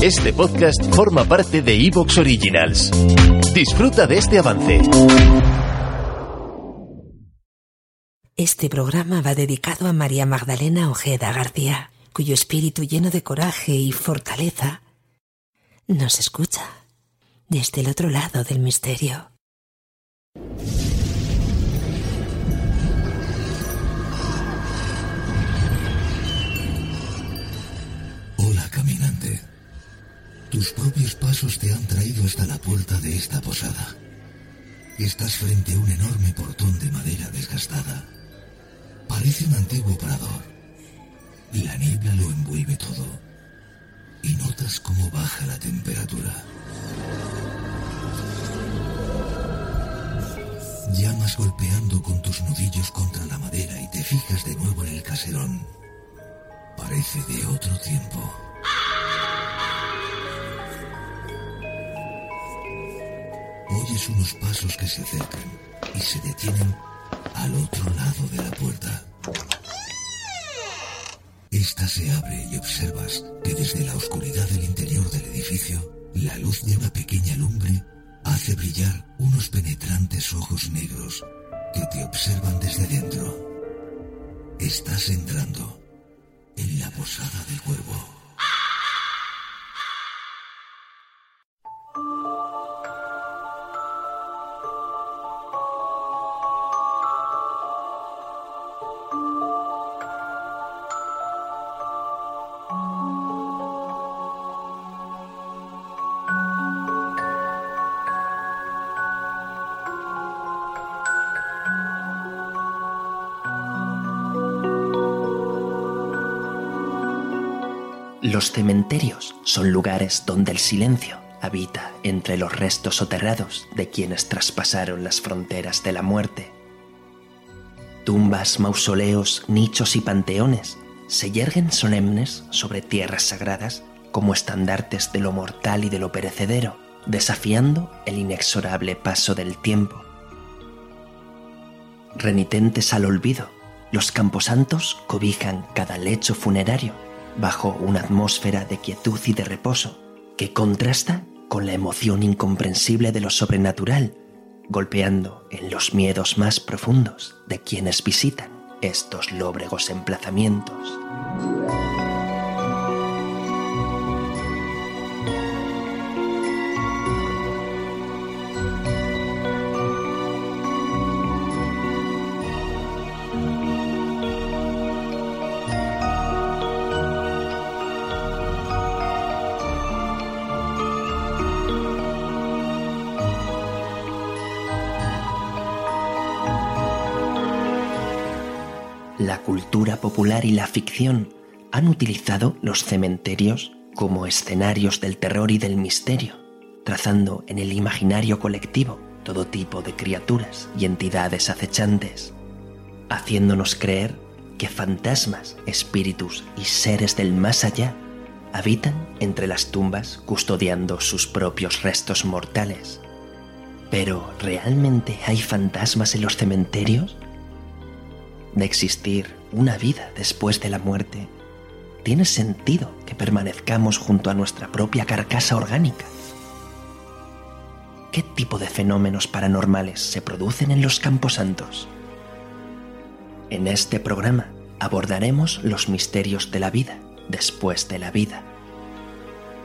Este podcast forma parte de Evox Originals. Disfruta de este avance. Este programa va dedicado a María Magdalena Ojeda García, cuyo espíritu lleno de coraje y fortaleza nos escucha desde el otro lado del misterio. Te han traído hasta la puerta de esta posada. Estás frente a un enorme portón de madera desgastada. Parece un antiguo parador. La niebla lo envuelve todo. Y notas cómo baja la temperatura. Llamas golpeando con tus nudillos contra la madera y te fijas de nuevo en el caserón. Parece de otro tiempo. Oyes unos pasos que se acercan y se detienen al otro lado de la puerta. Esta se abre y observas que desde la oscuridad del interior del edificio, la luz de una pequeña lumbre hace brillar unos penetrantes ojos negros que te observan desde dentro. Estás entrando en la posada del cuervo. Los cementerios son lugares donde el silencio habita entre los restos soterrados de quienes traspasaron las fronteras de la muerte. Tumbas, mausoleos, nichos y panteones se yerguen solemnes sobre tierras sagradas como estandartes de lo mortal y de lo perecedero, desafiando el inexorable paso del tiempo. Renitentes al olvido, los camposantos cobijan cada lecho funerario bajo una atmósfera de quietud y de reposo que contrasta con la emoción incomprensible de lo sobrenatural, golpeando en los miedos más profundos de quienes visitan estos lóbregos emplazamientos. La cultura popular y la ficción han utilizado los cementerios como escenarios del terror y del misterio, trazando en el imaginario colectivo todo tipo de criaturas y entidades acechantes, haciéndonos creer que fantasmas, espíritus y seres del más allá habitan entre las tumbas custodiando sus propios restos mortales. Pero, ¿realmente hay fantasmas en los cementerios? De existir una vida después de la muerte, tiene sentido que permanezcamos junto a nuestra propia carcasa orgánica. ¿Qué tipo de fenómenos paranormales se producen en los camposantos? En este programa abordaremos los misterios de la vida después de la vida.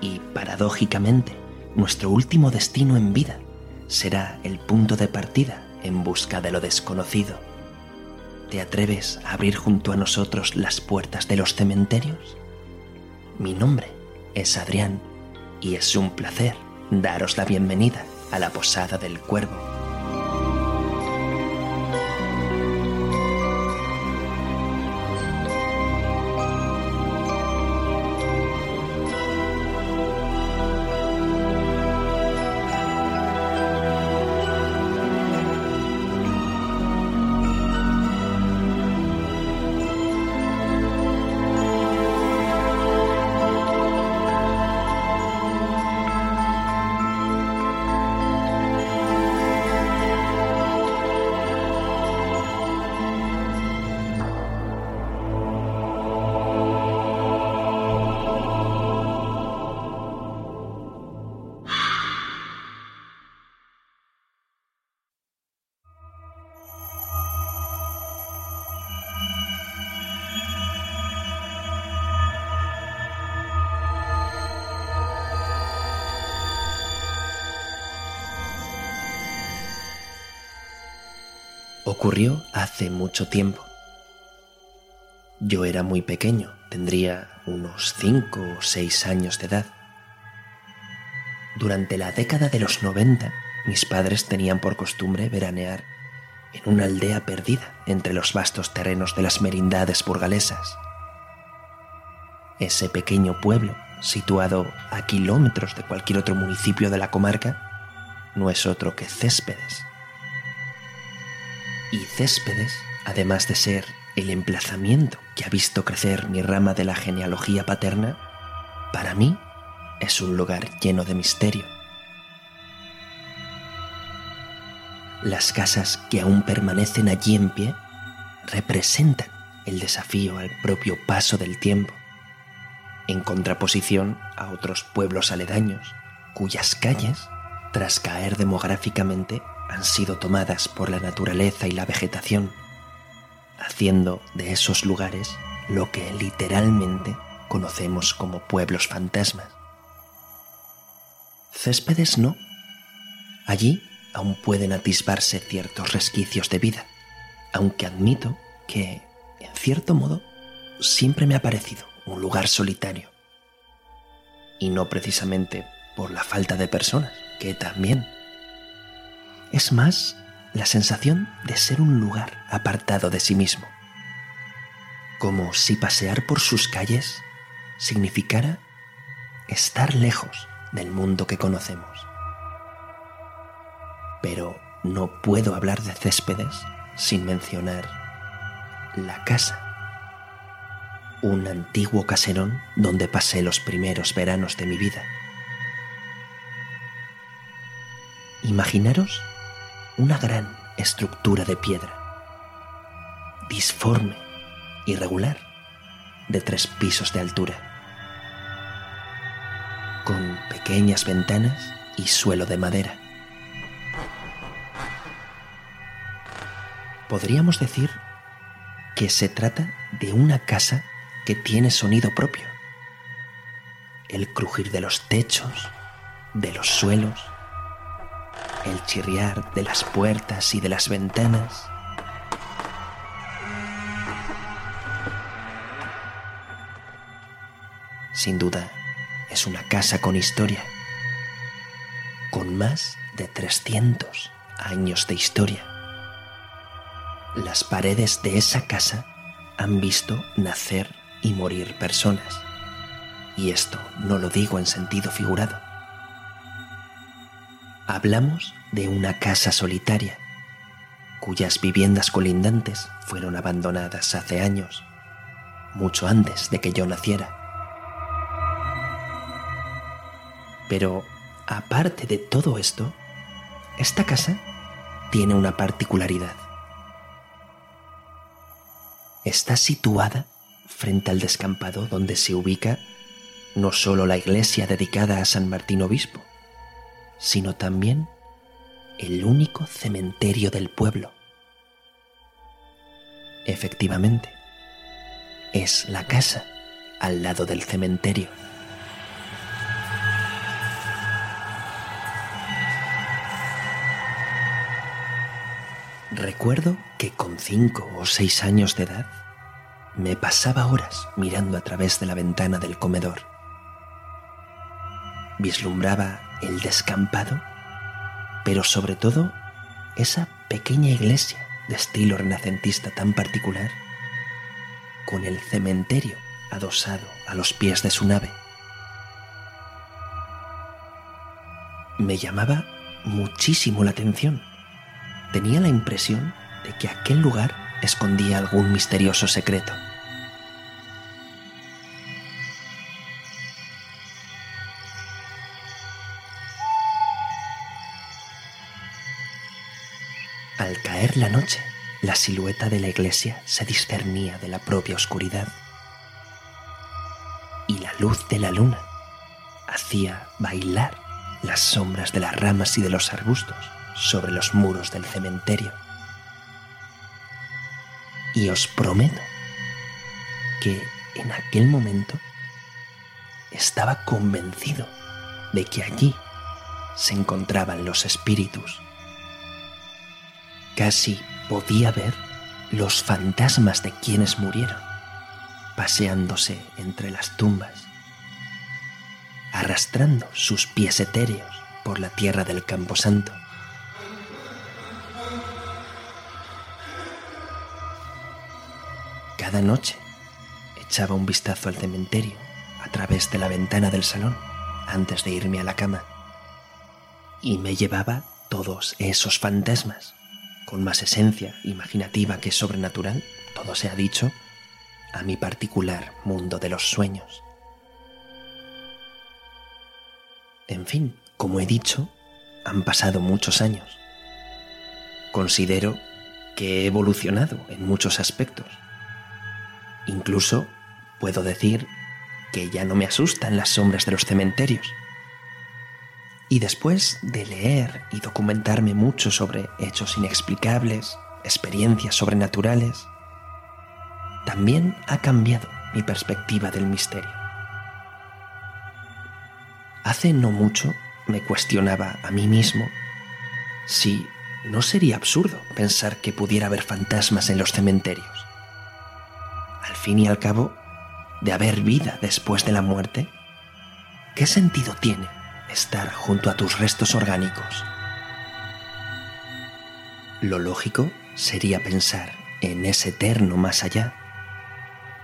Y paradójicamente, nuestro último destino en vida será el punto de partida en busca de lo desconocido. ¿Te atreves a abrir junto a nosotros las puertas de los cementerios? Mi nombre es Adrián y es un placer daros la bienvenida a la Posada del Cuervo. Ocurrió hace mucho tiempo. Yo era muy pequeño, tendría unos cinco o seis años de edad. Durante la década de los 90, mis padres tenían por costumbre veranear en una aldea perdida entre los vastos terrenos de las merindades burgalesas. Ese pequeño pueblo, situado a kilómetros de cualquier otro municipio de la comarca, no es otro que Céspedes. Y Céspedes, además de ser el emplazamiento que ha visto crecer mi rama de la genealogía paterna, para mí es un lugar lleno de misterio. Las casas que aún permanecen allí en pie representan el desafío al propio paso del tiempo, en contraposición a otros pueblos aledaños cuyas calles, tras caer demográficamente, han sido tomadas por la naturaleza y la vegetación, haciendo de esos lugares lo que literalmente conocemos como pueblos fantasmas. Céspedes no. Allí aún pueden atisbarse ciertos resquicios de vida, aunque admito que, en cierto modo, siempre me ha parecido un lugar solitario. Y no precisamente por la falta de personas, que también. Es más la sensación de ser un lugar apartado de sí mismo, como si pasear por sus calles significara estar lejos del mundo que conocemos. Pero no puedo hablar de céspedes sin mencionar la casa, un antiguo caserón donde pasé los primeros veranos de mi vida. Imaginaros una gran estructura de piedra, disforme, irregular, de tres pisos de altura, con pequeñas ventanas y suelo de madera. Podríamos decir que se trata de una casa que tiene sonido propio. El crujir de los techos, de los suelos, el chirriar de las puertas y de las ventanas. Sin duda, es una casa con historia, con más de 300 años de historia. Las paredes de esa casa han visto nacer y morir personas, y esto no lo digo en sentido figurado. Hablamos de una casa solitaria, cuyas viviendas colindantes fueron abandonadas hace años, mucho antes de que yo naciera. Pero, aparte de todo esto, esta casa tiene una particularidad. Está situada frente al descampado donde se ubica no solo la iglesia dedicada a San Martín Obispo, sino también el único cementerio del pueblo. Efectivamente, es la casa al lado del cementerio. Recuerdo que con cinco o seis años de edad me pasaba horas mirando a través de la ventana del comedor. Vislumbraba el descampado, pero sobre todo esa pequeña iglesia de estilo renacentista tan particular, con el cementerio adosado a los pies de su nave. Me llamaba muchísimo la atención. Tenía la impresión de que aquel lugar escondía algún misterioso secreto. Al caer la noche, la silueta de la iglesia se discernía de la propia oscuridad y la luz de la luna hacía bailar las sombras de las ramas y de los arbustos sobre los muros del cementerio. Y os prometo que en aquel momento estaba convencido de que allí se encontraban los espíritus casi podía ver los fantasmas de quienes murieron, paseándose entre las tumbas, arrastrando sus pies etéreos por la tierra del Camposanto. Cada noche echaba un vistazo al cementerio a través de la ventana del salón antes de irme a la cama y me llevaba todos esos fantasmas con más esencia imaginativa que sobrenatural, todo se ha dicho, a mi particular mundo de los sueños. En fin, como he dicho, han pasado muchos años. Considero que he evolucionado en muchos aspectos. Incluso puedo decir que ya no me asustan las sombras de los cementerios. Y después de leer y documentarme mucho sobre hechos inexplicables, experiencias sobrenaturales, también ha cambiado mi perspectiva del misterio. Hace no mucho me cuestionaba a mí mismo si no sería absurdo pensar que pudiera haber fantasmas en los cementerios. Al fin y al cabo, de haber vida después de la muerte, ¿qué sentido tiene estar junto a tus restos orgánicos? Lo lógico sería pensar en ese eterno más allá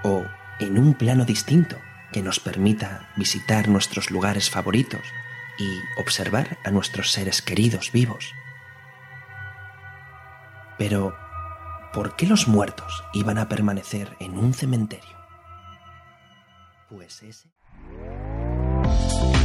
o en un plano distinto que nos permita visitar nuestros lugares favoritos y observar a nuestros seres queridos vivos. Pero, ¿por qué los muertos iban a permanecer en un cementerio? Pues ese...